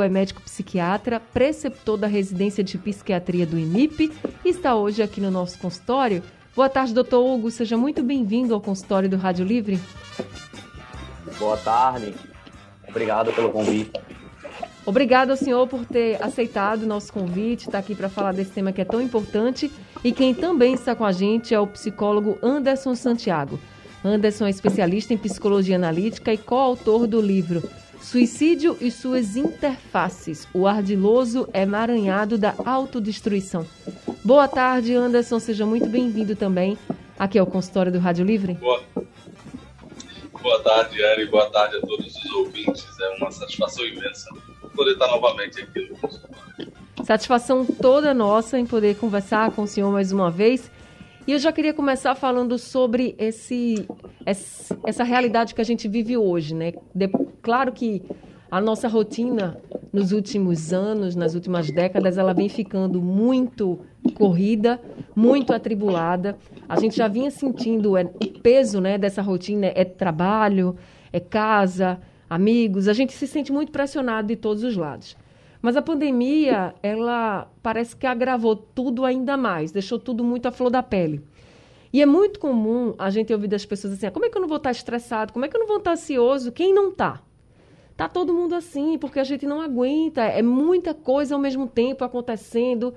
é médico psiquiatra, preceptor da residência de psiquiatria do INIP e está hoje aqui no nosso consultório. Boa tarde, doutor Hugo. Seja muito bem-vindo ao consultório do Rádio Livre. Boa tarde. Obrigado pelo convite. Obrigado ao senhor por ter aceitado o nosso convite, estar aqui para falar desse tema que é tão importante. E quem também está com a gente é o psicólogo Anderson Santiago. Anderson é especialista em psicologia analítica e coautor do livro Suicídio e suas interfaces. O ardiloso emaranhado da autodestruição. Boa tarde, Anderson. Seja muito bem-vindo também aqui ao consultório do Rádio Livre. Boa, Boa tarde, Eri. Boa tarde a todos os ouvintes. É uma satisfação imensa poder estar novamente aqui no consultório. Satisfação toda nossa em poder conversar com o senhor mais uma vez. E eu já queria começar falando sobre esse, essa realidade que a gente vive hoje, né? De, claro que a nossa rotina nos últimos anos, nas últimas décadas, ela vem ficando muito corrida, muito atribulada. A gente já vinha sentindo é, o peso né, dessa rotina, é trabalho, é casa, amigos. A gente se sente muito pressionado de todos os lados. Mas a pandemia, ela parece que agravou tudo ainda mais, deixou tudo muito à flor da pele. E é muito comum a gente ouvir das pessoas assim: ah, como é que eu não vou estar estressado? Como é que eu não vou estar ansioso? Quem não está? Tá todo mundo assim, porque a gente não aguenta. É muita coisa ao mesmo tempo acontecendo.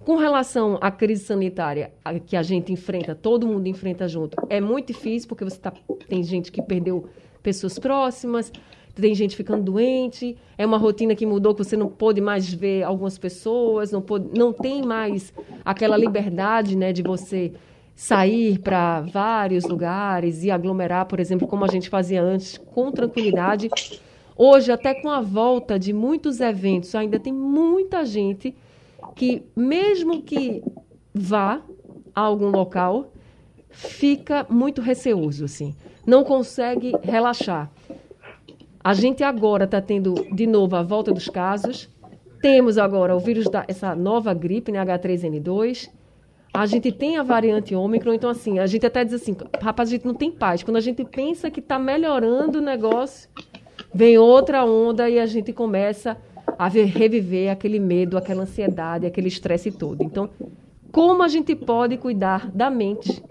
Com relação à crise sanitária que a gente enfrenta, todo mundo enfrenta junto, é muito difícil, porque você tá, tem gente que perdeu pessoas próximas, tem gente ficando doente, é uma rotina que mudou, que você não pode mais ver algumas pessoas, não, pode, não tem mais aquela liberdade né, de você sair para vários lugares e aglomerar, por exemplo, como a gente fazia antes, com tranquilidade. Hoje, até com a volta de muitos eventos, ainda tem muita gente que, mesmo que vá a algum local, fica muito receoso, assim. Não consegue relaxar. A gente agora está tendo de novo a volta dos casos. Temos agora o vírus da essa nova gripe, né, H3N2. A gente tem a variante Ômicron, então assim, a gente até diz assim, rapaz, a gente não tem paz. Quando a gente pensa que está melhorando o negócio, vem outra onda e a gente começa a ver, reviver aquele medo, aquela ansiedade, aquele estresse todo. Então, como a gente pode cuidar da mente,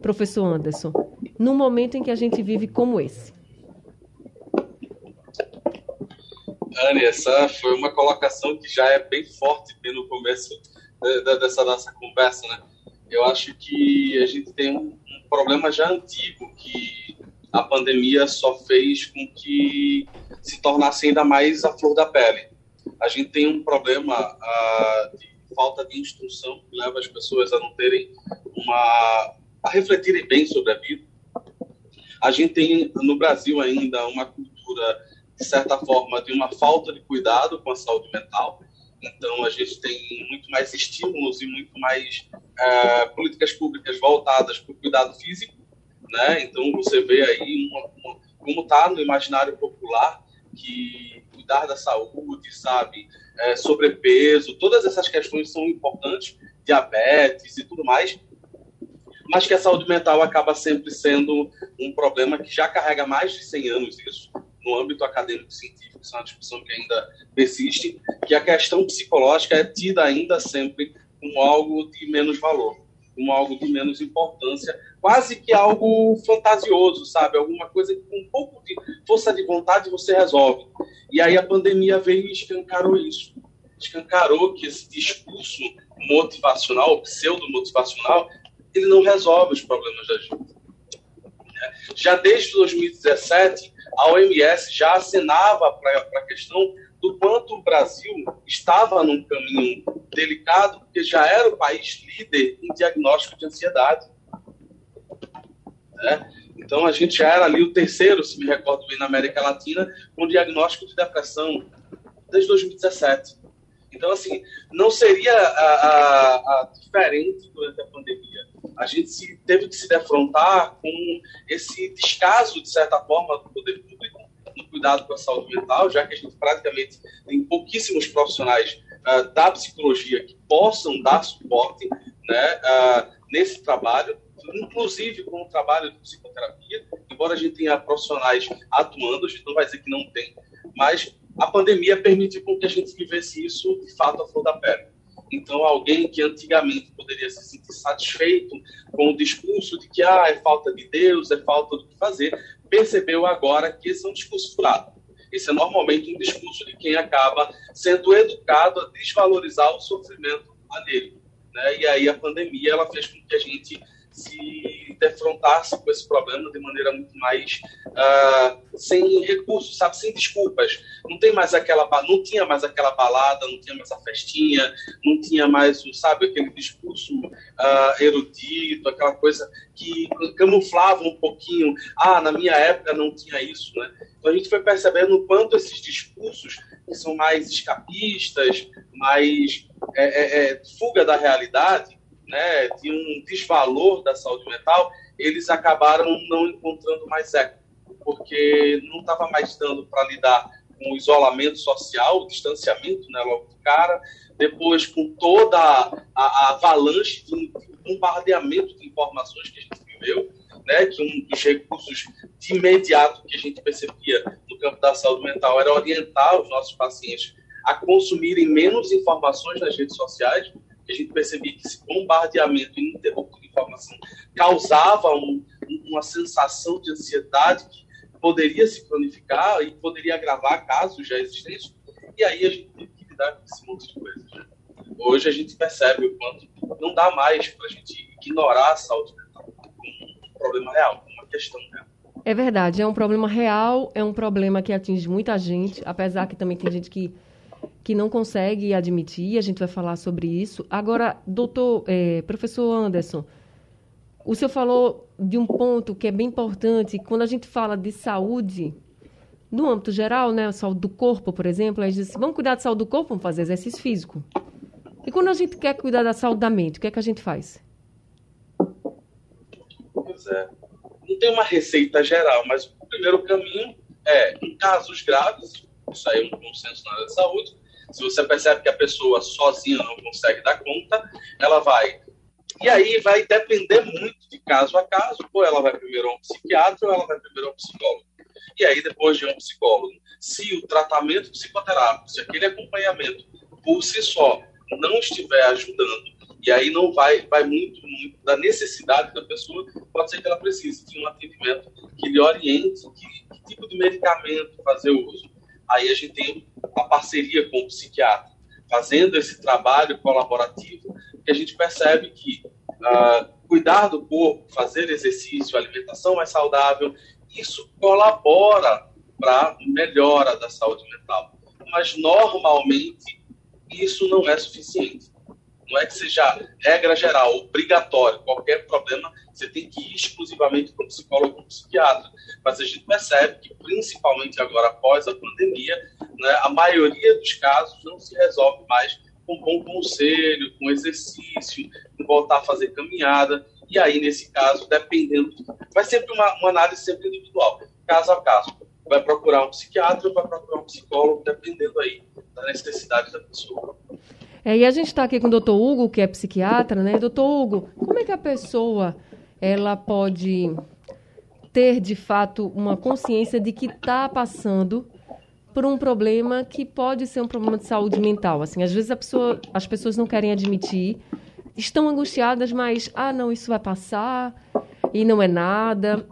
professor Anderson, num momento em que a gente vive como esse? Anne, essa foi uma colocação que já é bem forte no começo dessa nossa conversa, né? Eu acho que a gente tem um, problema já antigo que a pandemia só fez com que se tornasse ainda mais a flor da pele. A gente tem um problema de falta de instrução que leva as pessoas a não terem uma a refletirem bem sobre a vida. A gente tem no Brasil ainda uma cultura de certa forma, de uma falta de cuidado com a saúde mental. Então, a gente tem muito mais estímulos e muito mais uh, políticas públicas voltadas para o cuidado físico. Né? Então, você vê aí uma, uma, como está no imaginário popular que cuidar da saúde, sabe, é, sobrepeso, todas essas questões são importantes, diabetes e tudo mais, mas que a saúde mental acaba sempre sendo um problema que já carrega mais de 100 anos isso, no âmbito acadêmico científico, isso é uma discussão que ainda persiste, que a questão psicológica é tida ainda sempre como algo de menos valor, como algo de menos importância, quase que algo fantasioso, sabe? Alguma coisa que com um pouco de força de vontade você resolve. E aí a pandemia veio e escancarou isso. Escancarou que esse discurso motivacional, pseudo-motivacional, ele não resolve os problemas da gente. Já desde 2017, a OMS já acenava para a questão do quanto o Brasil estava num caminho delicado, porque já era o país líder em diagnóstico de ansiedade. Né? Então, a gente já era ali o terceiro, se me recordo bem, na América Latina, com diagnóstico de depressão desde 2017. Então, assim, não seria a, a, a diferente durante a pandemia. A gente se, teve que se defrontar com esse descaso, de certa forma, do poder público no cuidado com a saúde mental, já que a gente praticamente tem pouquíssimos profissionais uh, da psicologia que possam dar suporte né, uh, nesse trabalho, inclusive com o trabalho de psicoterapia, embora a gente tenha profissionais atuando, a gente não vai dizer que não tem, mas a pandemia permitiu que a gente vivesse isso de fato a flor da pele. Então, alguém que antigamente poderia se sentir satisfeito com o discurso de que ah, é falta de Deus, é falta do que fazer, percebeu agora que esse é um discurso furado. Esse é normalmente um discurso de quem acaba sendo educado a desvalorizar o sofrimento alheio. Né? E aí a pandemia ela fez com que a gente se defrontasse com esse problema de maneira muito mais uh, sem recursos, sabe, sem desculpas. Não tem mais aquela, não tinha mais aquela balada, não tinha mais a festinha, não tinha mais sabe, aquele discurso uh, erudito, aquela coisa que camuflava um pouquinho. Ah, na minha época não tinha isso, né? Então a gente foi percebendo o quanto esses discursos que são mais escapistas, mais é, é, é, fuga da realidade, né, de um desvalor da saúde mental, eles acabaram não encontrando mais eco, porque não estava mais dando para lidar com o isolamento social, o distanciamento, né, logo do cara, depois com toda a, a avalanche de bombardeamento de informações que a gente viveu, né, que um dos recursos de imediato que a gente percebia no campo da saúde mental era orientar os nossos pacientes a consumirem menos informações nas redes sociais, a gente percebia que esse bombardeamento ininterrupto de informação causava um, uma sensação de ansiedade que poderia se cronificar e poderia agravar casos já existentes. E aí a gente teve que lidar com esse monte de coisas. Né? Hoje a gente percebe o quanto não dá mais para a gente ignorar a saúde mental como um problema real, como uma questão real. É verdade, é um problema real, é um problema que atinge muita gente, apesar que também tem gente que que não consegue admitir, a gente vai falar sobre isso. Agora, doutor, é, professor Anderson, o senhor falou de um ponto que é bem importante, quando a gente fala de saúde, no âmbito geral, né, saúde do corpo, por exemplo, a gente diz, vamos cuidar da saúde do corpo, vamos fazer exercício físico. E quando a gente quer cuidar da saúde da mente, o que é que a gente faz? Pois é. Não tem uma receita geral, mas o primeiro caminho é, em casos graves, isso aí é um consenso na área de saúde, se você percebe que a pessoa sozinha não consegue dar conta, ela vai. E aí vai depender muito de caso a caso, ou ela vai primeiro a um psiquiatra ou ela vai primeiro a um psicólogo. E aí, depois de um psicólogo, se o tratamento psicoterápico, se aquele acompanhamento por si só não estiver ajudando, e aí não vai, vai muito, muito da necessidade da pessoa, pode ser que ela precise de um atendimento que lhe oriente que, que tipo de medicamento fazer uso aí a gente tem a parceria com o psiquiatra, fazendo esse trabalho colaborativo, que a gente percebe que uh, cuidar do corpo, fazer exercício, alimentação mais saudável, isso colabora para melhora da saúde mental. Mas, normalmente, isso não é suficiente. Não é que seja regra geral, obrigatório. Qualquer problema, você tem que ir exclusivamente para o psicólogo ou psiquiatra. Mas a gente percebe que, principalmente agora após a pandemia, né, a maioria dos casos não se resolve mais com bom conselho, com exercício, com voltar a fazer caminhada. E aí, nesse caso, dependendo. Vai sempre uma, uma análise sempre individual, caso a caso. Vai procurar um psiquiatra ou vai procurar um psicólogo, dependendo aí da necessidade da pessoa. É, e a gente está aqui com o doutor Hugo, que é psiquiatra, né? Doutor Hugo, como é que a pessoa ela pode ter, de fato, uma consciência de que está passando por um problema que pode ser um problema de saúde mental? Assim, às vezes pessoa, as pessoas não querem admitir, estão angustiadas, mas, ah, não, isso vai passar e não é nada.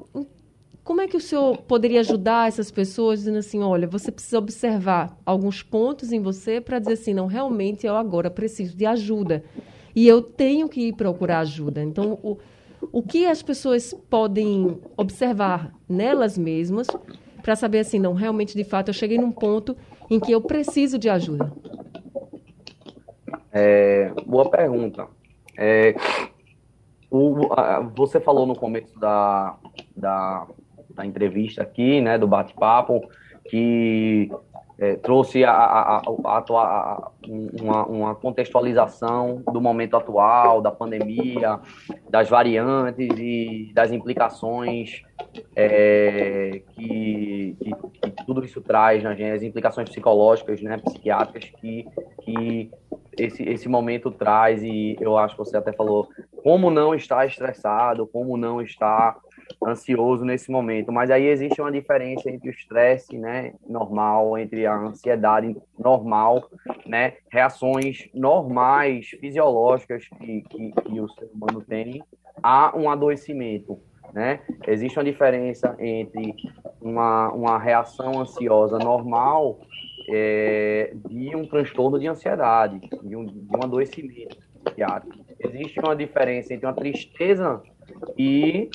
Como é que o senhor poderia ajudar essas pessoas dizendo assim, olha, você precisa observar alguns pontos em você para dizer assim, não, realmente eu agora preciso de ajuda e eu tenho que ir procurar ajuda. Então, o, o que as pessoas podem observar nelas mesmas para saber assim, não, realmente, de fato, eu cheguei num ponto em que eu preciso de ajuda? É, boa pergunta. É, o, a, você falou no começo da, da da entrevista aqui, né, do bate-papo, que é, trouxe a, a, a, a uma, uma, contextualização do momento atual, da pandemia, das variantes e das implicações é, que, que, que, tudo isso traz gente, as implicações psicológicas, né, psiquiátricas que, que esse, esse momento traz. E eu acho que você até falou como não estar estressado, como não estar ansioso nesse momento. Mas aí existe uma diferença entre o estresse, né, normal, entre a ansiedade normal, né, reações normais, fisiológicas que, que, que o ser humano tem, a um adoecimento. Né? Existe uma diferença entre uma, uma reação ansiosa normal é, de um transtorno de ansiedade, de um, de um adoecimento. Existe uma diferença entre uma tristeza e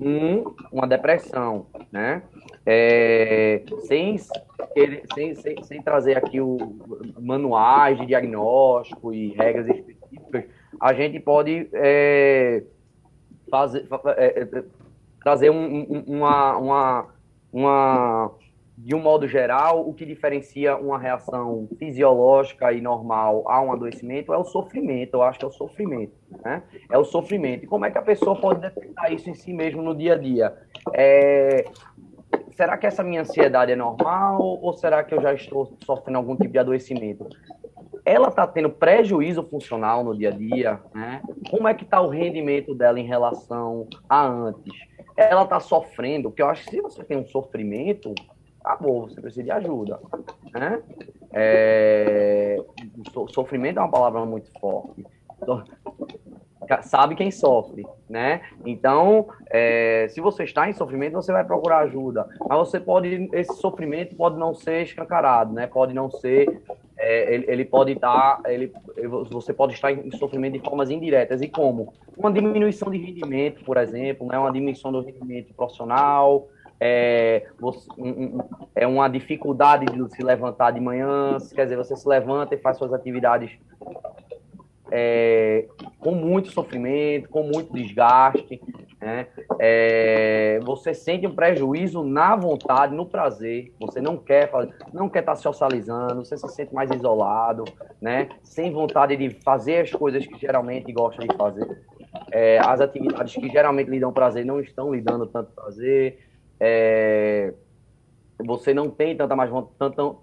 um, uma depressão, né? É, sem, sem, sem, sem, trazer aqui o manuais de diagnóstico e regras específicas, a gente pode é, fazer, é, é, trazer um, um, uma, uma, uma de um modo geral, o que diferencia uma reação fisiológica e normal a um adoecimento é o sofrimento. Eu acho que é o sofrimento, né? É o sofrimento. E como é que a pessoa pode detectar isso em si mesmo no dia a dia? É... Será que essa minha ansiedade é normal ou será que eu já estou sofrendo algum tipo de adoecimento? Ela está tendo prejuízo funcional no dia a dia, né? Como é que está o rendimento dela em relação a antes? Ela está sofrendo, porque eu acho que se você tem um sofrimento, acabou, você precisa de ajuda. Né? É, sofrimento é uma palavra muito forte. Sabe quem sofre, né? Então, é, se você está em sofrimento, você vai procurar ajuda. Mas você pode, esse sofrimento pode não ser escancarado, né? Pode não ser, é, ele, ele, pode estar, ele, você pode estar em sofrimento de formas indiretas. E como? Uma diminuição de rendimento, por exemplo, né? Uma diminuição do rendimento profissional, é, é uma dificuldade de se levantar de manhã, quer dizer, você se levanta e faz suas atividades é, com muito sofrimento, com muito desgaste, né? É, você sente um prejuízo na vontade, no prazer, você não quer não quer estar socializando, você se sente mais isolado, né? Sem vontade de fazer as coisas que geralmente gosta de fazer. É, as atividades que geralmente lhe dão prazer não estão lhe dando tanto prazer é, você não tem tanta, mais, tanta,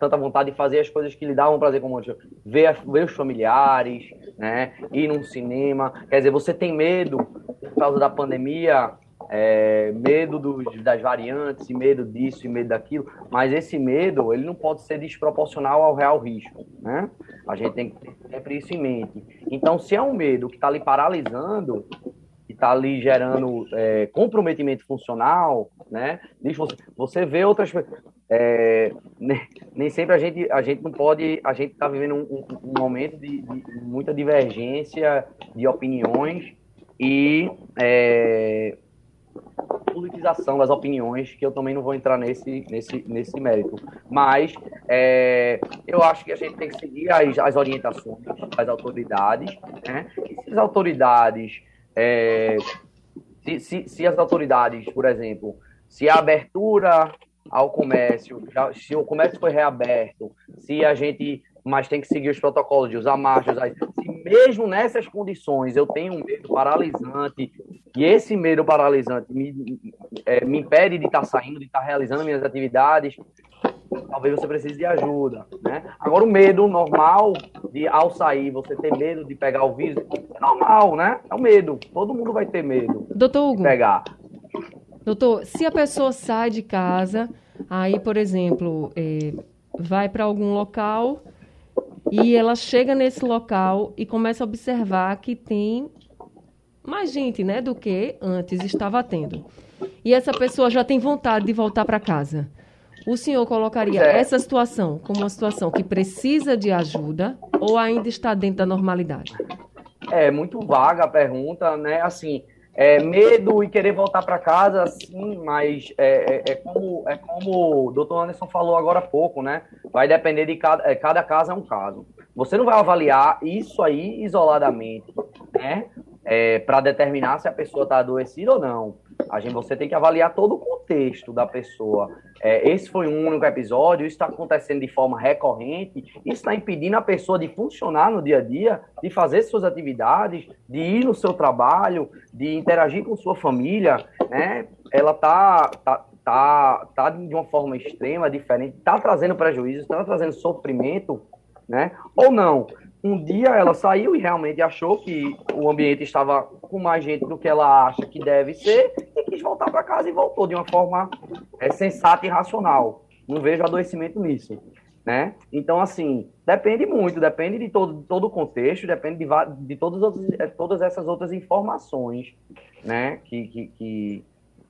tanta vontade de fazer as coisas que lhe davam prazer, como ver, ver os familiares, né, ir num cinema. Quer dizer, você tem medo, por causa da pandemia, é, medo dos, das variantes, medo disso e medo daquilo, mas esse medo ele não pode ser desproporcional ao real risco, né? A gente tem que ter sempre isso em mente. Então, se é um medo que está lhe paralisando, que está ali gerando é, comprometimento funcional, né? Você, você vê outras é, nem, sempre a gente a gente não pode a gente está vivendo um, um, momento de, de, muita divergência de opiniões e é, politização das opiniões que eu também não vou entrar nesse nesse nesse mérito mas é, eu acho que a gente tem que seguir as, as orientações das autoridades né? e se as autoridades é, se, se, se, as autoridades, por exemplo, se a abertura ao comércio, já, se o comércio foi reaberto, se a gente mas tem que seguir os protocolos de usar máscara, se mesmo nessas condições eu tenho um medo paralisante e esse medo paralisante me, é, me impede de estar tá saindo, de estar tá realizando minhas atividades, talvez você precise de ajuda, né? Agora o medo normal de ao sair você ter medo de pegar o vírus é normal, né? É o medo. Todo mundo vai ter medo. Doutor Hugo. Pegar. Doutor, se a pessoa sai de casa, aí, por exemplo, é, vai para algum local e ela chega nesse local e começa a observar que tem mais gente, né, do que antes estava tendo. E essa pessoa já tem vontade de voltar para casa. O senhor colocaria é. essa situação como uma situação que precisa de ajuda ou ainda está dentro da normalidade? É muito vaga a pergunta, né? Assim, é, medo e querer voltar para casa, sim, mas é, é, é, como, é como o doutor Anderson falou agora há pouco, né? Vai depender de cada, é, cada caso é um caso. Você não vai avaliar isso aí isoladamente, né? É, para determinar se a pessoa está adoecida ou não. A gente, você tem que avaliar todo o contexto da pessoa. É, esse foi um único episódio, isso está acontecendo de forma recorrente, isso está impedindo a pessoa de funcionar no dia a dia, de fazer suas atividades, de ir no seu trabalho, de interagir com sua família, né? Ela está tá, tá, tá de uma forma extrema, diferente, está trazendo prejuízo, está trazendo sofrimento, né? Ou não. Um dia ela saiu e realmente achou que o ambiente estava com mais gente do que ela acha que deve ser e quis voltar para casa e voltou de uma forma é, sensata e racional. Não vejo adoecimento nisso. Né? Então, assim, depende muito, depende de todo, todo o contexto, depende de, de todas, outras, todas essas outras informações, né? Que, que, que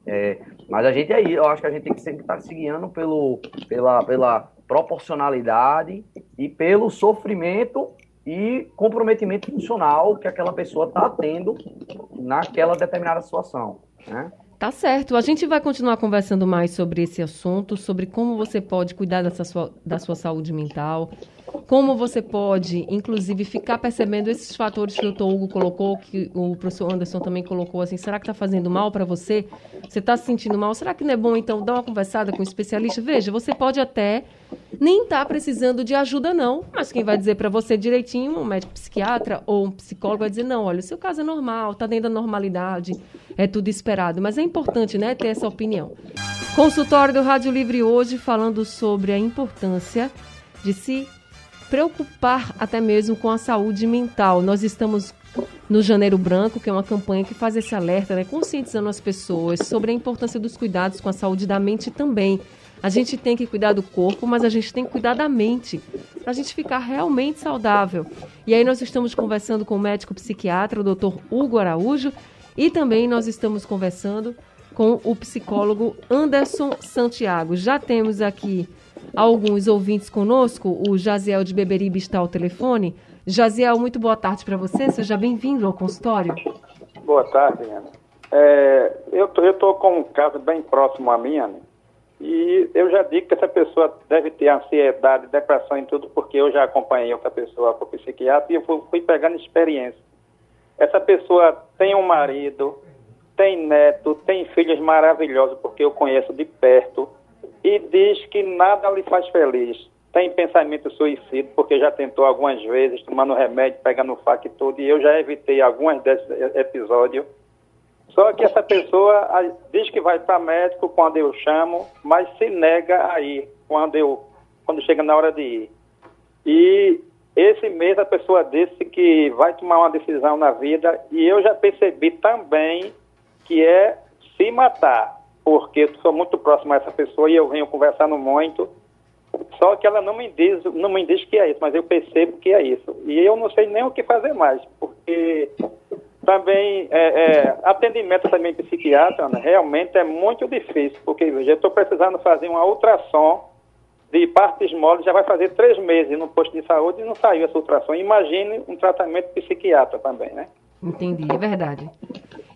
é, mas a gente aí, eu acho que a gente tem que sempre estar se guiando pelo, pela, pela proporcionalidade e pelo sofrimento e comprometimento funcional que aquela pessoa está tendo naquela determinada situação. Né? Tá certo. A gente vai continuar conversando mais sobre esse assunto, sobre como você pode cuidar sua, da sua saúde mental, como você pode, inclusive, ficar percebendo esses fatores que o doutor Hugo colocou, que o professor Anderson também colocou, assim, será que está fazendo mal para você? Você está se sentindo mal? Será que não é bom, então, dar uma conversada com um especialista? Veja, você pode até nem estar tá precisando de ajuda, não, mas quem vai dizer para você direitinho, um médico psiquiatra ou um psicólogo vai dizer, não, olha, o seu caso é normal, está dentro da normalidade, é tudo esperado. Mas é importante, né, ter essa opinião. Consultório do Rádio Livre hoje falando sobre a importância de se preocupar até mesmo com a saúde mental. Nós estamos no Janeiro Branco, que é uma campanha que faz esse alerta, né, conscientizando as pessoas sobre a importância dos cuidados com a saúde da mente também. A gente tem que cuidar do corpo, mas a gente tem que cuidar da mente, para a gente ficar realmente saudável. E aí nós estamos conversando com o médico psiquiatra, o Dr. Hugo Araújo, e também nós estamos conversando com o psicólogo Anderson Santiago. Já temos aqui alguns ouvintes conosco. O Jaziel de Beberibe está ao telefone. Jaziel, muito boa tarde para você. Seja bem-vindo ao consultório. Boa tarde, Ana. É, eu estou com um caso bem próximo a mim, Ana, e eu já digo que essa pessoa deve ter ansiedade, depressão e tudo, porque eu já acompanhei outra pessoa com psiquiatra e eu fui, fui pegando experiência. Essa pessoa tem um marido, tem neto, tem filhos maravilhosos, porque eu conheço de perto, e diz que nada lhe faz feliz. Tem pensamento suicídio, porque já tentou algumas vezes, tomando remédio, pegando faca e tudo, e eu já evitei alguns desses episódios. Só que essa pessoa diz que vai para médico quando eu chamo, mas se nega a ir quando, eu, quando chega na hora de ir. E esse mês a pessoa disse que vai tomar uma decisão na vida e eu já percebi também que é se matar porque eu sou muito próximo a essa pessoa e eu venho conversando muito. Só que ela não me diz, não me diz que é isso, mas eu percebo que é isso. E eu não sei nem o que fazer mais, porque também é, é, atendimento também psiquiatra né, realmente é muito difícil, porque eu estou precisando fazer uma ultrassom de partes moles, já vai fazer três meses no posto de saúde e não saiu essa ultrassom. Imagine um tratamento psiquiatra também, né? Entendi, é verdade.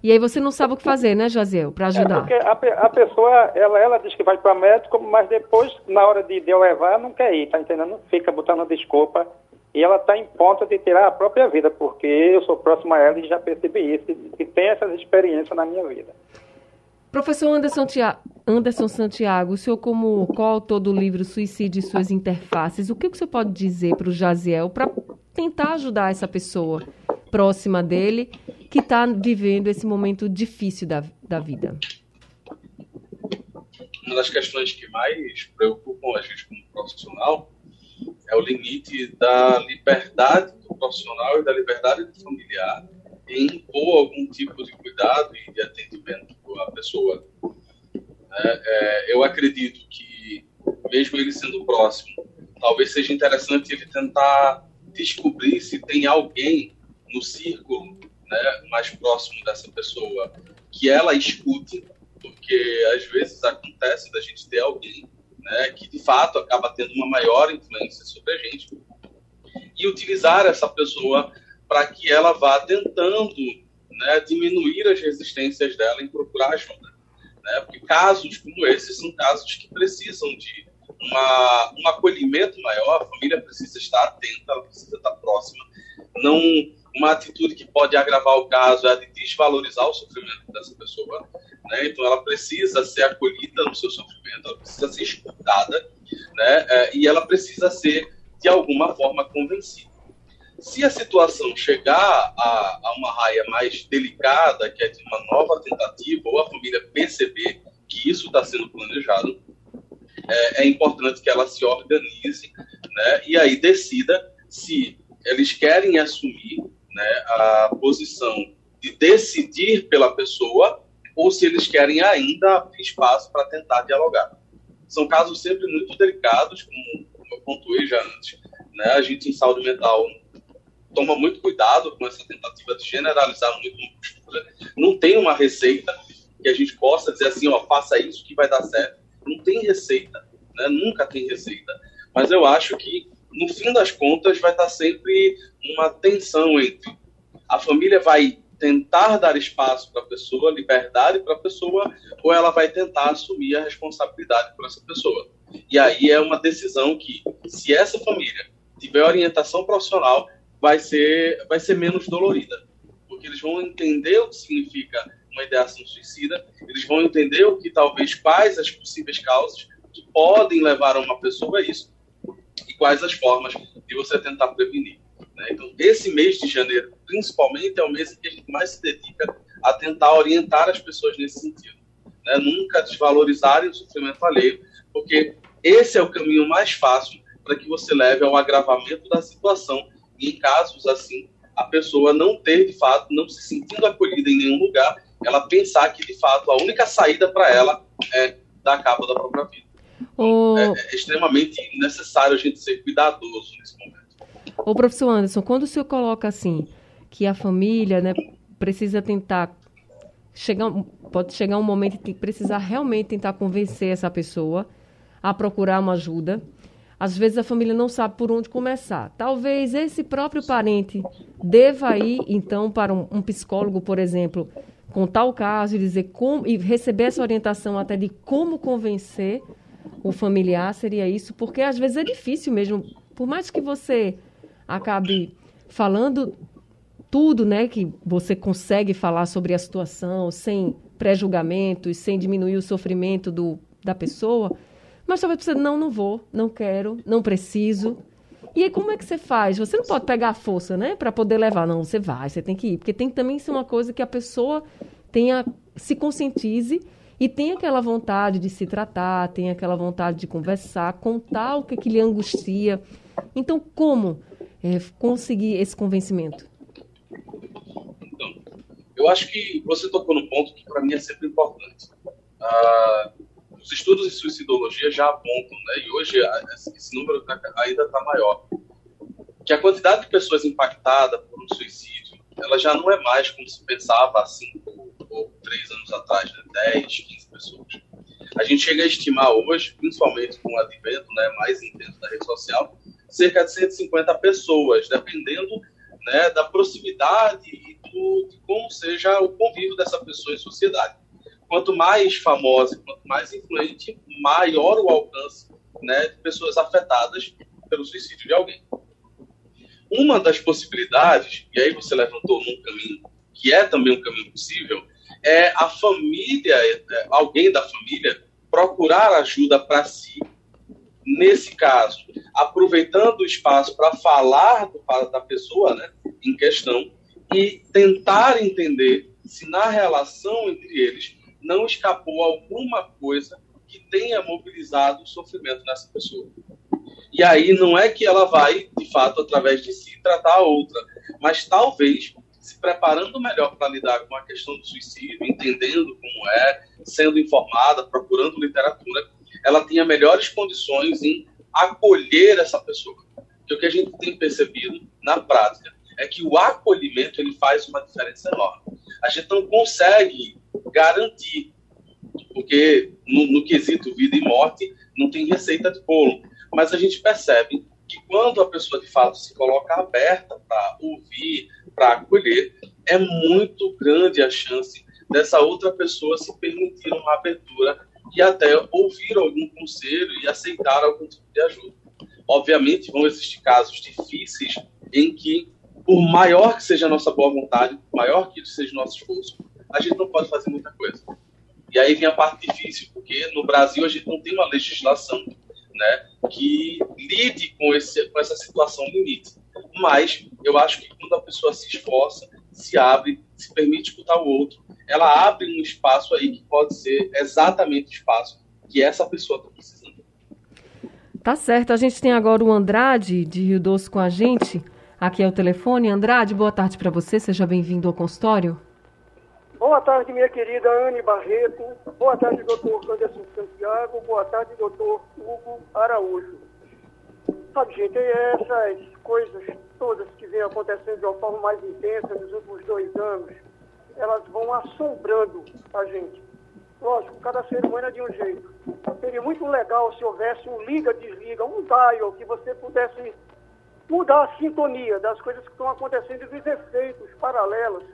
E aí você não sabe o que fazer, né, Jaziel, para é, ajudar? É porque a, a, pessoa, ela, ela diz que vai para médico, mas depois, na hora de, de eu levar, não quer ir, tá entendendo? Fica botando desculpa. E ela está em ponto de tirar a própria vida, porque eu sou próximo a ela e já percebi isso, e tem essas experiências na minha vida. Professor Anderson, Anderson Santiago, o senhor como coautor do livro Suicídio e Suas Interfaces, o que, o senhor pode dizer para o Jaziel para tentar ajudar essa pessoa próxima dele que está vivendo esse momento difícil da, da vida? Uma das questões que mais preocupam a gente como profissional é o limite da liberdade do profissional e da liberdade do familiar impor algum tipo de cuidado e de atendimento à pessoa. É, é, eu acredito que, mesmo ele sendo próximo, talvez seja interessante ele tentar descobrir se tem alguém no círculo né, mais próximo dessa pessoa, que ela escute, porque às vezes acontece da gente ter alguém né, que de fato acaba tendo uma maior influência sobre a gente e utilizar essa pessoa para que ela vá tentando né, diminuir as resistências dela em procurar ajuda. Né? Porque casos como esses são casos que precisam de uma, um acolhimento maior, a família precisa estar atenta, precisa estar próxima. Não uma atitude que pode agravar o caso é a de desvalorizar o sofrimento dessa pessoa. Né? Então, ela precisa ser acolhida no seu sofrimento, ela precisa ser escutada, né? É, e ela precisa ser, de alguma forma, convencida. Se a situação chegar a, a uma raia mais delicada, que é de uma nova tentativa, ou a família perceber que isso está sendo planejado, é, é importante que ela se organize né? e aí decida se eles querem assumir né, a posição de decidir pela pessoa ou se eles querem ainda abrir espaço para tentar dialogar. São casos sempre muito delicados, como, eu pontuei já antes. Né? A gente em saúde mental toma muito cuidado com essa tentativa de generalizar muito uma postura. Não tem uma receita que a gente possa dizer assim, ó, faça isso que vai dar certo. Não tem receita, né? nunca tem receita. Mas eu acho que, no fim das contas, vai estar sempre uma tensão entre a família vai tentar dar espaço para a pessoa, liberdade para a pessoa, ou ela vai tentar assumir a responsabilidade por essa pessoa. E aí é uma decisão que, se essa família tiver orientação profissional, vai ser, vai ser menos dolorida. Porque eles vão entender o que significa uma ideação suicida, eles vão entender o que talvez quais as possíveis causas que podem levar uma pessoa a isso e quais as formas de você tentar prevenir. Né? Então, esse mês de janeiro, principalmente, é o mês em que a gente mais se dedica a tentar orientar as pessoas nesse sentido. Né? Nunca desvalorizarem o sofrimento alheio, porque esse é o caminho mais fácil para que você leve ao agravamento da situação e, em casos assim, a pessoa não ter, de fato, não se sentindo acolhida em nenhum lugar, ela pensar que, de fato, a única saída para ela é dar cabo da própria vida. O... É, é, extremamente necessário a gente ser cuidadoso nesse momento. Ô, professor Anderson, quando o senhor coloca assim, que a família né, precisa tentar chegar, pode chegar um momento que precisar realmente tentar convencer essa pessoa a procurar uma ajuda. Às vezes a família não sabe por onde começar. Talvez esse próprio parente deva ir, então, para um, um psicólogo, por exemplo, contar o caso e dizer como e receber essa orientação até de como convencer o familiar seria isso, porque às vezes é difícil mesmo, por mais que você acabe falando tudo, né, que você consegue falar sobre a situação sem pré-julgamentos, sem diminuir o sofrimento do, da pessoa, mas talvez você não, não vou, não quero, não preciso. E aí como é que você faz? Você não pode pegar a força, né, para poder levar, não, você vai, você tem que ir, porque tem que também ser uma coisa que a pessoa tenha se conscientize e tem aquela vontade de se tratar, tem aquela vontade de conversar, contar o que, que lhe angustia. Então, como é, conseguir esse convencimento? Então, eu acho que você tocou no ponto que para mim é sempre importante. Ah, os estudos de suicidologia já apontam, né, e hoje esse número tá, ainda está maior, que a quantidade de pessoas impactadas por um suicídio, ela já não é mais como se pensava há cinco ou três anos atrás, né, 10, 15 pessoas. A gente chega a estimar hoje, principalmente com o advento né, mais intenso da rede social, cerca de 150 pessoas, dependendo né, da proximidade e do, de como seja o convívio dessa pessoa em sociedade. Quanto mais famosa, quanto mais influente, maior o alcance né, de pessoas afetadas pelo suicídio de alguém. Uma das possibilidades, e aí você levantou num caminho que é também um caminho possível, é a família, é, alguém da família, procurar ajuda para si nesse caso, aproveitando o espaço para falar do, da pessoa né, em questão e tentar entender se na relação entre eles não escapou alguma coisa que tenha mobilizado o sofrimento nessa pessoa. E aí não é que ela vai, de fato, através de si, tratar a outra, mas talvez se preparando melhor para lidar com a questão do suicídio, entendendo como é, sendo informada, procurando literatura, ela tenha melhores condições em acolher essa pessoa. Porque o que a gente tem percebido na prática é que o acolhimento ele faz uma diferença enorme. A gente não consegue garantir, porque no, no quesito vida e morte não tem receita de bolo, mas a gente percebe que quando a pessoa de fato se coloca aberta para ouvir, para acolher, é muito grande a chance dessa outra pessoa se permitir uma abertura e até ouvir algum conselho e aceitar algum tipo de ajuda. Obviamente, vão existir casos difíceis em que, por maior que seja a nossa boa vontade, por maior que seja o nosso esforço, a gente não pode fazer muita coisa. E aí vem a parte difícil, porque no Brasil a gente não tem uma legislação né, que lide com, esse, com essa situação limite. Mas eu acho que quando a pessoa se esforça, se abre, se permite escutar o outro, ela abre um espaço aí que pode ser exatamente o espaço que essa pessoa está precisando. Tá certo. A gente tem agora o Andrade, de Rio Doce, com a gente. Aqui é o telefone. Andrade, boa tarde para você. Seja bem-vindo ao consultório. Boa tarde, minha querida Anne Barreto. Boa tarde, doutor Anderson Santiago. Boa tarde, doutor Hugo Araújo. Sabe, gente, essas coisas todas que vêm acontecendo de uma forma mais intensa nos últimos dois anos, elas vão assombrando a gente. Lógico, cada ser humano é de um jeito. Seria muito legal se houvesse um liga-desliga, um dial, que você pudesse mudar a sintonia das coisas que estão acontecendo e dos efeitos paralelos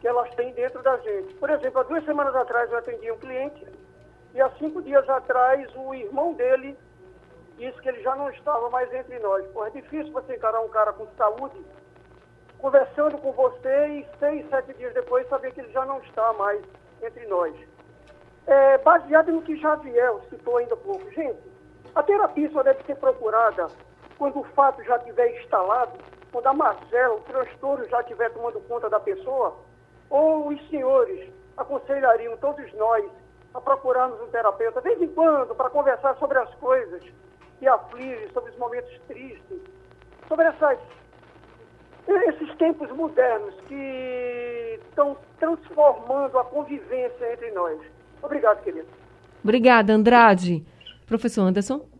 que elas têm dentro da gente. Por exemplo, há duas semanas atrás eu atendi um cliente e há cinco dias atrás o irmão dele disse que ele já não estava mais entre nós. Pô, é difícil você encarar um cara com saúde conversando com você e seis, sete dias depois saber que ele já não está mais entre nós. É, baseado no que Javier citou ainda há pouco. Gente, a terapia só deve ser procurada quando o fato já estiver instalado, quando a mazela, o transtorno já estiver tomando conta da pessoa, ou os senhores aconselhariam todos nós a procurarmos um terapeuta, de vez em quando, para conversar sobre as coisas que afligem, sobre os momentos tristes, sobre essas, esses tempos modernos que estão transformando a convivência entre nós. Obrigado, querido. Obrigada, Andrade. Professor Anderson?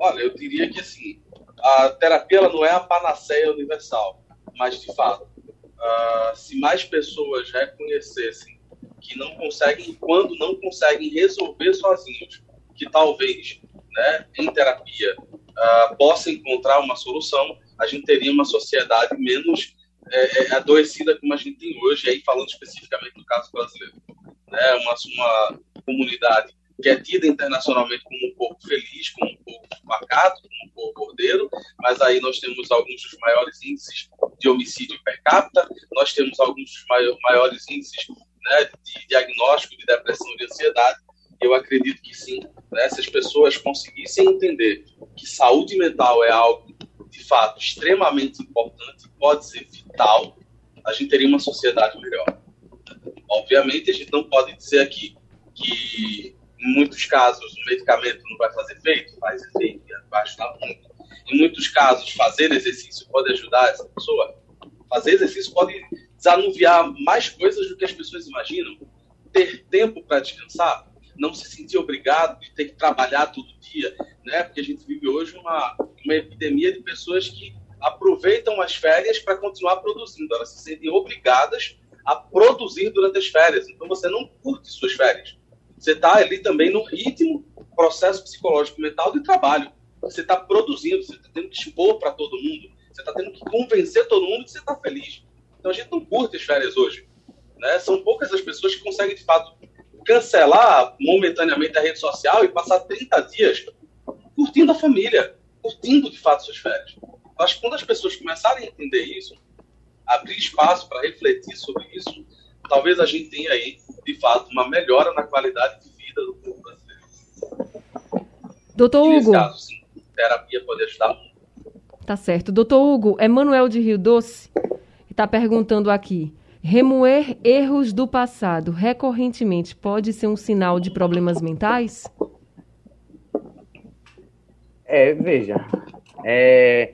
Olha, eu diria que assim, a terapia ela não é a panaceia universal, mas de fato, uh, se mais pessoas reconhecessem que não conseguem, quando não conseguem resolver sozinhos, que talvez né, em terapia uh, possa encontrar uma solução, a gente teria uma sociedade menos é, é, adoecida como a gente tem hoje, aí falando especificamente do caso brasileiro. Né, uma, uma comunidade que é tida internacionalmente como um povo feliz, como um povo pacato, como povo bordeiro, mas aí nós temos alguns dos maiores índices de homicídio per capita, nós temos alguns dos maiores índices né, de diagnóstico de depressão e de ansiedade, eu acredito que sim, né, se as pessoas conseguissem entender que saúde mental é algo, de fato, extremamente importante, pode ser vital, a gente teria uma sociedade melhor. Obviamente, a gente não pode dizer aqui que, em muitos casos, o medicamento não vai fazer efeito, faz efeito, vai ajudar muito. Em muitos casos, fazer exercício pode ajudar essa pessoa. Fazer exercício pode desanuviar mais coisas do que as pessoas imaginam. Ter tempo para descansar não se sentir obrigado de ter que trabalhar todo dia, né? Porque a gente vive hoje uma, uma epidemia de pessoas que aproveitam as férias para continuar produzindo. Elas se sentem obrigadas a produzir durante as férias. Então você não curte suas férias. Você está ali também no ritmo, processo psicológico mental de trabalho. Você está produzindo, você está tendo que expor para todo mundo, você está tendo que convencer todo mundo que você está feliz. Então a gente não curte as férias hoje. Né? São poucas as pessoas que conseguem, de fato, cancelar momentaneamente a rede social e passar 30 dias curtindo a família, curtindo de fato suas férias. Acho que quando as pessoas começarem a entender isso, abrir espaço para refletir sobre isso, talvez a gente tenha aí, de fato, uma melhora na qualidade de vida do povo brasileiro. Doutor Hugo. Caso, sim, terapia pode ajudar muito. Tá certo. Doutor Hugo, Emanuel de Rio Doce está perguntando aqui. Remoer erros do passado recorrentemente pode ser um sinal de problemas mentais? É, veja, é,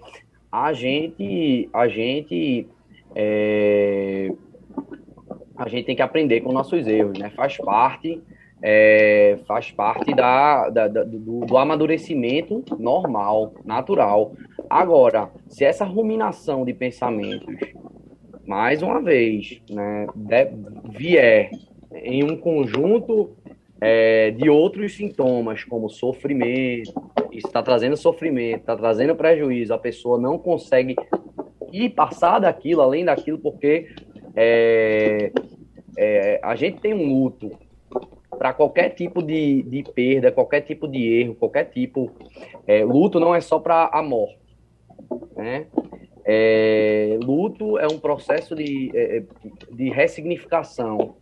a gente, a gente, é, a gente tem que aprender com nossos erros, né? Faz parte, é, faz parte da, da, da do, do amadurecimento normal, natural. Agora, se essa ruminação de pensamentos mais uma vez, né, de, vier em um conjunto é, de outros sintomas, como sofrimento, isso está trazendo sofrimento, está trazendo prejuízo, a pessoa não consegue ir passar daquilo, além daquilo, porque é, é, a gente tem um luto para qualquer tipo de, de perda, qualquer tipo de erro, qualquer tipo. É, luto não é só para a morte. Né? É, luto é um processo de, é, de ressignificação,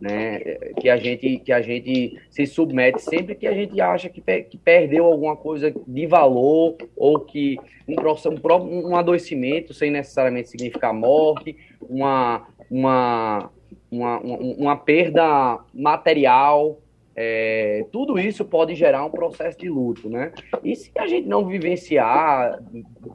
né? Que a gente que a gente se submete sempre que a gente acha que, que perdeu alguma coisa de valor ou que um um, um adoecimento sem necessariamente significar morte, uma uma uma, uma perda material, é, tudo isso pode gerar um processo de luto, né? E se a gente não vivenciar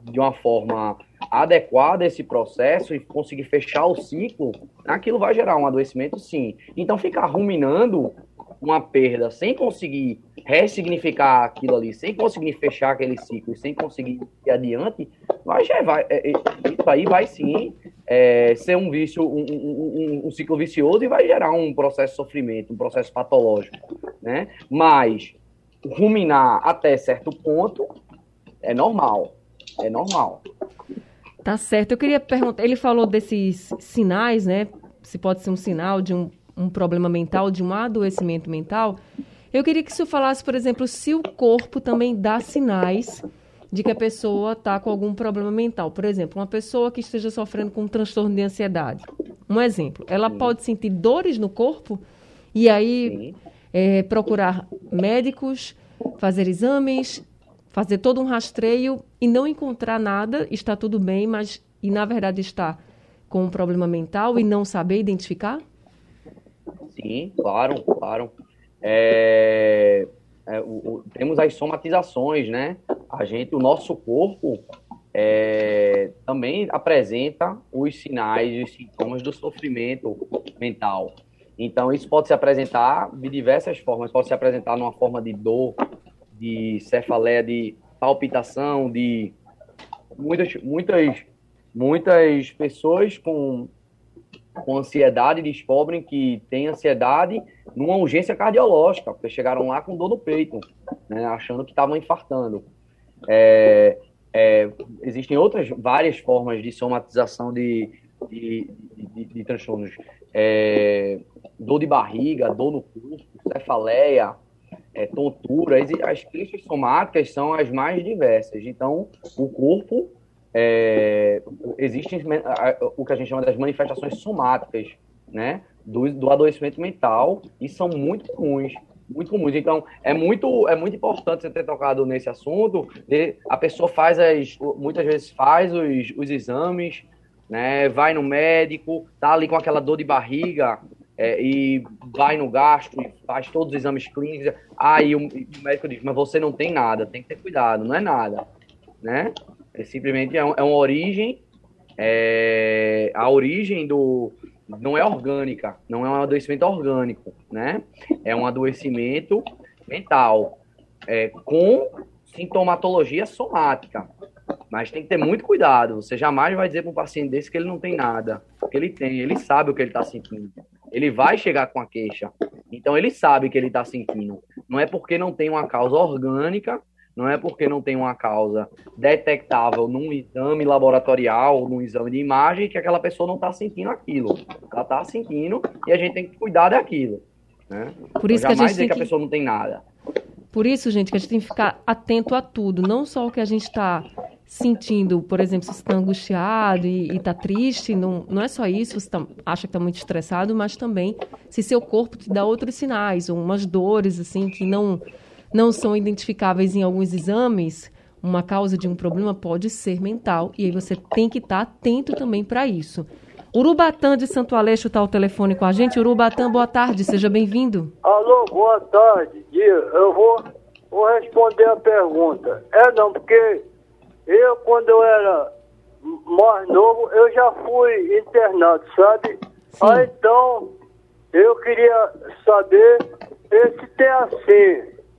de uma forma adequada esse processo e conseguir fechar o ciclo, aquilo vai gerar um adoecimento, sim. Então, ficar ruminando uma perda sem conseguir ressignificar aquilo ali, sem conseguir fechar aquele ciclo, sem conseguir ir adiante, vai, vai, é, é, isso aí vai sim é, ser um vício, um, um, um, ciclo vicioso e vai gerar um processo de sofrimento, um processo patológico, né? Mas ruminar até certo ponto é normal, é normal. Tá certo. Eu queria perguntar, ele falou desses sinais, né? Se pode ser um sinal de um, um problema mental, de um adoecimento mental. Eu queria que o senhor falasse, por exemplo, se o corpo também dá sinais de que a pessoa está com algum problema mental. Por exemplo, uma pessoa que esteja sofrendo com um transtorno de ansiedade. Um exemplo, ela Sim. pode sentir dores no corpo e aí é, procurar médicos, fazer exames, fazer todo um rastreio e não encontrar nada, está tudo bem, mas e na verdade está com um problema mental e não saber identificar? Sim, claro, claro. É, é, o, o, temos as somatizações, né? A gente, o nosso corpo é, também apresenta os sinais os sintomas do sofrimento mental. Então, isso pode se apresentar de diversas formas. Pode se apresentar numa forma de dor, de cefaleia, de palpitação, de muitas, muitas, muitas pessoas com, com ansiedade descobrem que tem ansiedade numa urgência cardiológica, porque chegaram lá com dor no peito, né, achando que estavam infartando. É, é, existem outras várias formas de somatização de, de, de, de transtornos. É, dor de barriga, dor no corpo, cefaleia, é, tontura. As queixas somáticas são as mais diversas. Então, o corpo, é, existem o que a gente chama das manifestações somáticas, né? do, do adoecimento mental e são muito comuns muito comuns. Então, é muito, é muito importante você ter tocado nesse assunto. De, a pessoa faz as, muitas vezes faz os, os exames, né? Vai no médico, tá ali com aquela dor de barriga é, e vai no gasto faz todos os exames clínicos. Aí o, o, médico diz, mas você não tem nada, tem que ter cuidado, não é nada, né? É simplesmente é, é uma origem, é, a origem do, não é orgânica, não é um adoecimento orgânico, né? É um adoecimento mental, é, com sintomatologia somática. Mas tem que ter muito cuidado. Você jamais vai dizer para um paciente desse que ele não tem nada. Porque ele tem, ele sabe o que ele está sentindo. Ele vai chegar com a queixa. Então ele sabe que ele está sentindo. Não é porque não tem uma causa orgânica não é porque não tem uma causa detectável num exame laboratorial, num exame de imagem, que aquela pessoa não está sentindo aquilo. Ela está sentindo e a gente tem que cuidar daquilo. Né? Por isso então, que a gente dizer que... que a pessoa não tem nada. Por isso, gente, que a gente tem que ficar atento a tudo, não só o que a gente está sentindo, por exemplo, se você está angustiado e está triste, não, não é só isso, você tá, acha que está muito estressado, mas também se seu corpo te dá outros sinais, ou umas dores, assim, que não não são identificáveis em alguns exames, uma causa de um problema pode ser mental. E aí você tem que estar atento também para isso. Urubatã de Santo Aleixo está ao telefone com a gente. Urubatã, boa tarde, seja bem-vindo. Alô, boa tarde. Eu vou, vou responder a pergunta. É não, porque eu, quando eu era mais novo, eu já fui internado, sabe? Sim. Aí, então, eu queria saber se tem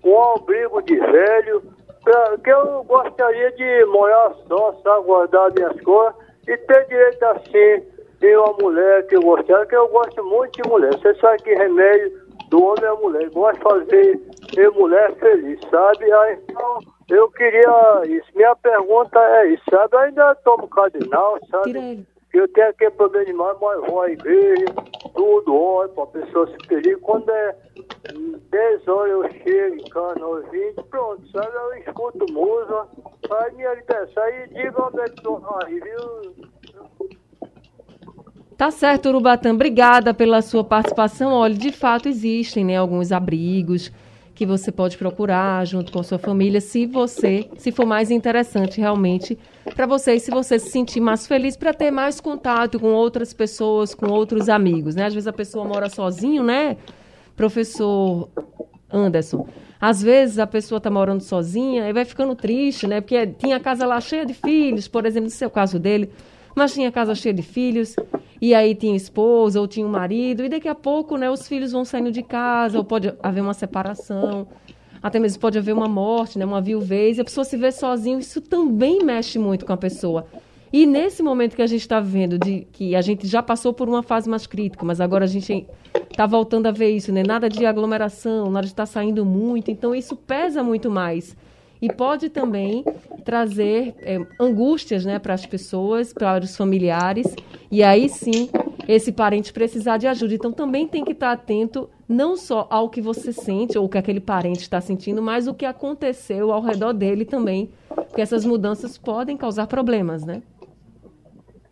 um abrigo de velho, pra, que eu gostaria de morar só, sabe, guardar minhas coisas e ter direito assim de uma mulher que eu gostaria, que eu gosto muito de mulher. Você sabe que remédio do homem é mulher. Eu gosto de fazer ser mulher feliz, sabe? Aí, então, eu queria isso. Minha pergunta é isso, sabe? Eu ainda tomo cardinal, sabe? Eu tenho aquele problema demais, mas vou à igreja, tudo, olha, para a pessoa se feliz. Quando é 10 horas eu chego casa, ouvindo, pronto, sabe? Eu escuto música, aí me liberta, aí diga onde é que estou aí, viu? Tá certo, Urubatã. Obrigada pela sua participação. Olha, de fato existem né, alguns abrigos que você pode procurar junto com sua família, se você, se for mais interessante realmente para você, e se você se sentir mais feliz para ter mais contato com outras pessoas, com outros amigos, né? Às vezes a pessoa mora sozinho, né? Professor Anderson. Às vezes a pessoa está morando sozinha e vai ficando triste, né? Porque tinha a casa lá cheia de filhos, por exemplo, no seu caso dele, mas tinha casa cheia de filhos, e aí tinha esposa ou tinha um marido, e daqui a pouco, né, os filhos vão saindo de casa, ou pode haver uma separação, até mesmo pode haver uma morte, né, uma viuvez, e a pessoa se vê sozinha, isso também mexe muito com a pessoa. E nesse momento que a gente está vendo, de que a gente já passou por uma fase mais crítica, mas agora a gente está voltando a ver isso, né? Nada de aglomeração, nada de estar tá saindo muito, então isso pesa muito mais. E pode também trazer é, angústias né, para as pessoas, para os familiares, e aí sim esse parente precisar de ajuda. Então também tem que estar tá atento não só ao que você sente ou o que aquele parente está sentindo, mas o que aconteceu ao redor dele também, porque essas mudanças podem causar problemas, né?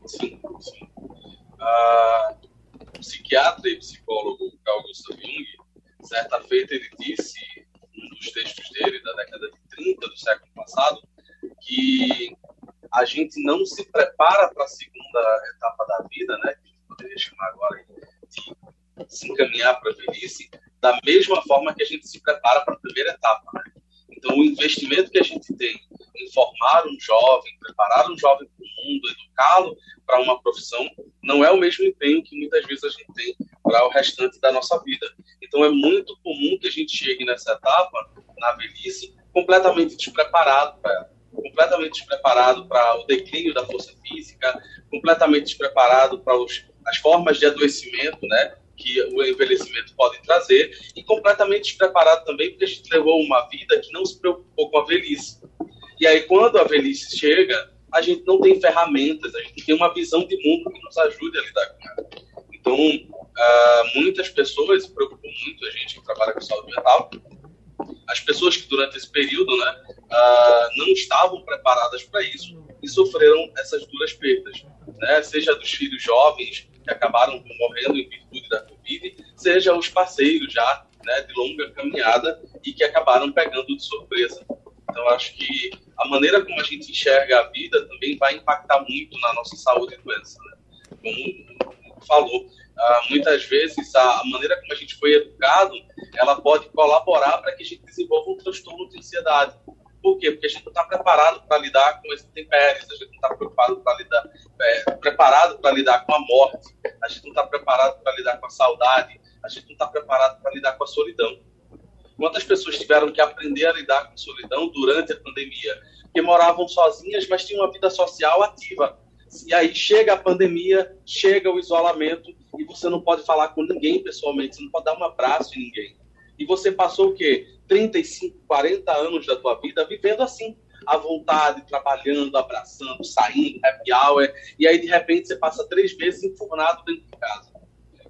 Sim, sim. Ah, o psiquiatra e psicólogo Carl Gustav Jung, certa feita, ele disse, num dos textos dele, da década de 30 do século passado, que a gente não se prepara para a segunda etapa da vida, né, que a gente poderia chamar agora de se encaminhar para a velhice, da mesma forma que a gente se prepara para a primeira etapa. Né? Então, o investimento que a gente tem em formar um jovem, preparar um jovem para o mundo, educá-lo para uma profissão, não é o mesmo empenho que muitas vezes a gente tem para o restante da nossa vida. Então, é muito comum que a gente chegue nessa etapa, na velhice, completamente despreparado para completamente despreparado para o declínio da força física, completamente despreparado para as formas de adoecimento, né? que o envelhecimento pode trazer e completamente despreparado também porque a gente levou uma vida que não se preocupou com a velhice. E aí quando a velhice chega, a gente não tem ferramentas, a gente tem uma visão de mundo que nos ajude a lidar com ela. Então, uh, muitas pessoas, preocupam muito, a gente que trabalha com saúde mental, as pessoas que durante esse período né, uh, não estavam preparadas para isso e sofreram essas duras perdas, né? seja dos filhos jovens que acabaram morrendo em virtude da Covid, seja os parceiros já né, de longa caminhada e que acabaram pegando de surpresa. Então, acho que a maneira como a gente enxerga a vida também vai impactar muito na nossa saúde e doença. Né? Como falou, ah, muitas vezes a, maneira como a gente foi educado, ela pode colaborar para que a gente desenvolva um transtorno de ansiedade. Por quê? Porque a gente não está preparado para lidar com esses intempéries, a gente não está preocupado para lidar, é, preparado para lidar com a morte, a gente não está preparado para lidar com a saudade, a gente não está preparado para lidar com a solidão. Quantas pessoas tiveram que aprender a lidar com a solidão durante a pandemia? Que moravam sozinhas, mas tinham uma vida social ativa. E aí chega a pandemia, chega o isolamento e você não pode falar com ninguém pessoalmente, você não pode dar um abraço em ninguém. E você passou o quê? 35, 40 anos da tua vida vivendo assim, à vontade, trabalhando, abraçando, saindo, happy hour, e aí de repente você passa três meses enfurnado dentro de casa.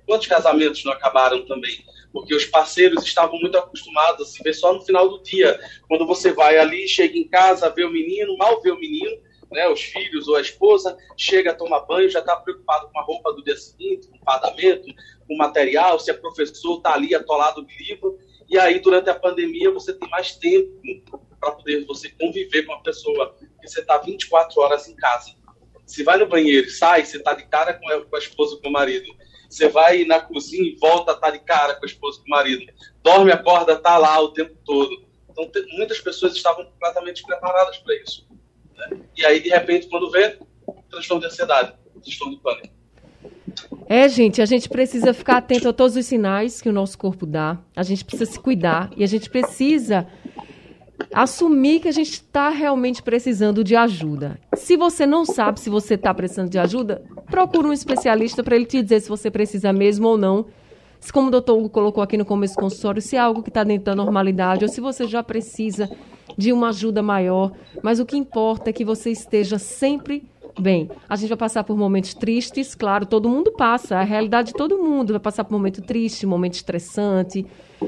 Quantos casamentos não acabaram também? Porque os parceiros estavam muito acostumados a se ver só no final do dia. Quando você vai ali, chega em casa, vê o menino, mal vê o menino, né, os filhos ou a esposa, chega, toma banho, já está preocupado com a roupa do dia seguinte, com o fardamento, com o material, se é professor, está ali atolado de livro. E aí, durante a pandemia, você tem mais tempo para poder você conviver com a pessoa, porque você está 24 horas em casa. Se vai no banheiro, sai, você está de cara com a, esposa, com o marido. Você vai na cozinha e volta, tá de cara com a esposa, com o marido. Dorme, acorda, tá lá o tempo todo. Então, muitas pessoas estavam completamente preparadas para isso. E aí, de repente, quando vê, transtorno de ansiedade, transtorno de pânico. É, gente, a gente precisa ficar atento a todos os sinais que o nosso corpo dá. A gente precisa se cuidar e a gente precisa assumir que a gente está realmente precisando de ajuda. Se você não sabe se você está precisando de ajuda, procure um especialista para ele te dizer se você precisa mesmo ou não. Como o doutor Hugo colocou aqui no começo do consultório, se é algo que está dentro da normalidade ou se você já precisa de uma ajuda maior. Mas o que importa é que você esteja sempre Bem, a gente vai passar por momentos tristes, claro, todo mundo passa, é a realidade de todo mundo vai passar por momento triste, momento estressante,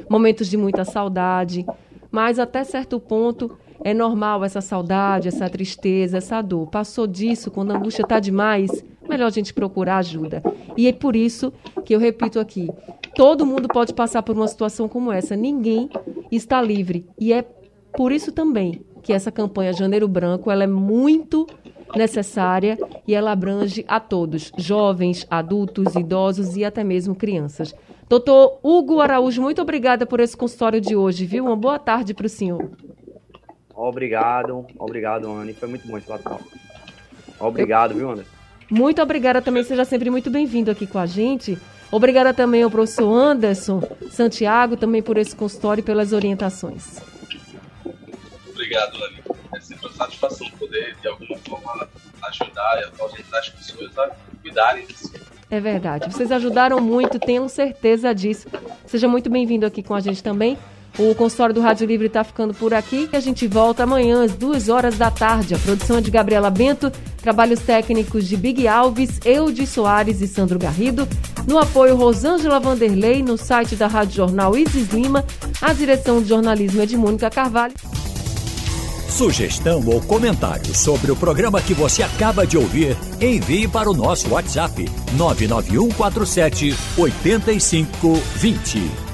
momentos de muita saudade, mas até certo ponto é normal essa saudade, essa tristeza, essa dor. Passou disso, quando a angústia está demais, melhor a gente procurar ajuda. E é por isso que eu repito aqui: todo mundo pode passar por uma situação como essa, ninguém está livre. E é por isso também que essa campanha Janeiro Branco ela é muito necessária e ela abrange a todos, jovens, adultos, idosos e até mesmo crianças. Doutor Hugo Araújo, muito obrigada por esse consultório de hoje, viu? Uma boa tarde para o senhor. Obrigado, obrigado, Anne. Foi muito bom esse bate-papo. Obrigado, Eu... viu, Anderson? Muito obrigada também, seja sempre muito bem-vindo aqui com a gente. Obrigada também ao professor Anderson Santiago, também por esse consultório e pelas orientações. Obrigado, Anne. É sempre uma satisfação poder, de alguma forma, ajudar e orientar as pessoas a cuidarem disso. É verdade. Vocês ajudaram muito, tenho certeza disso. Seja muito bem-vindo aqui com a gente também. O consultório do Rádio Livre está ficando por aqui a gente volta amanhã às duas horas da tarde. A produção é de Gabriela Bento, trabalhos técnicos de Big Alves, Eudes Soares e Sandro Garrido. No apoio, Rosângela Vanderlei, no site da Rádio Jornal Isis Lima. A direção de jornalismo é de Mônica Carvalho. Sugestão ou comentário sobre o programa que você acaba de ouvir, envie para o nosso WhatsApp 99147 8520.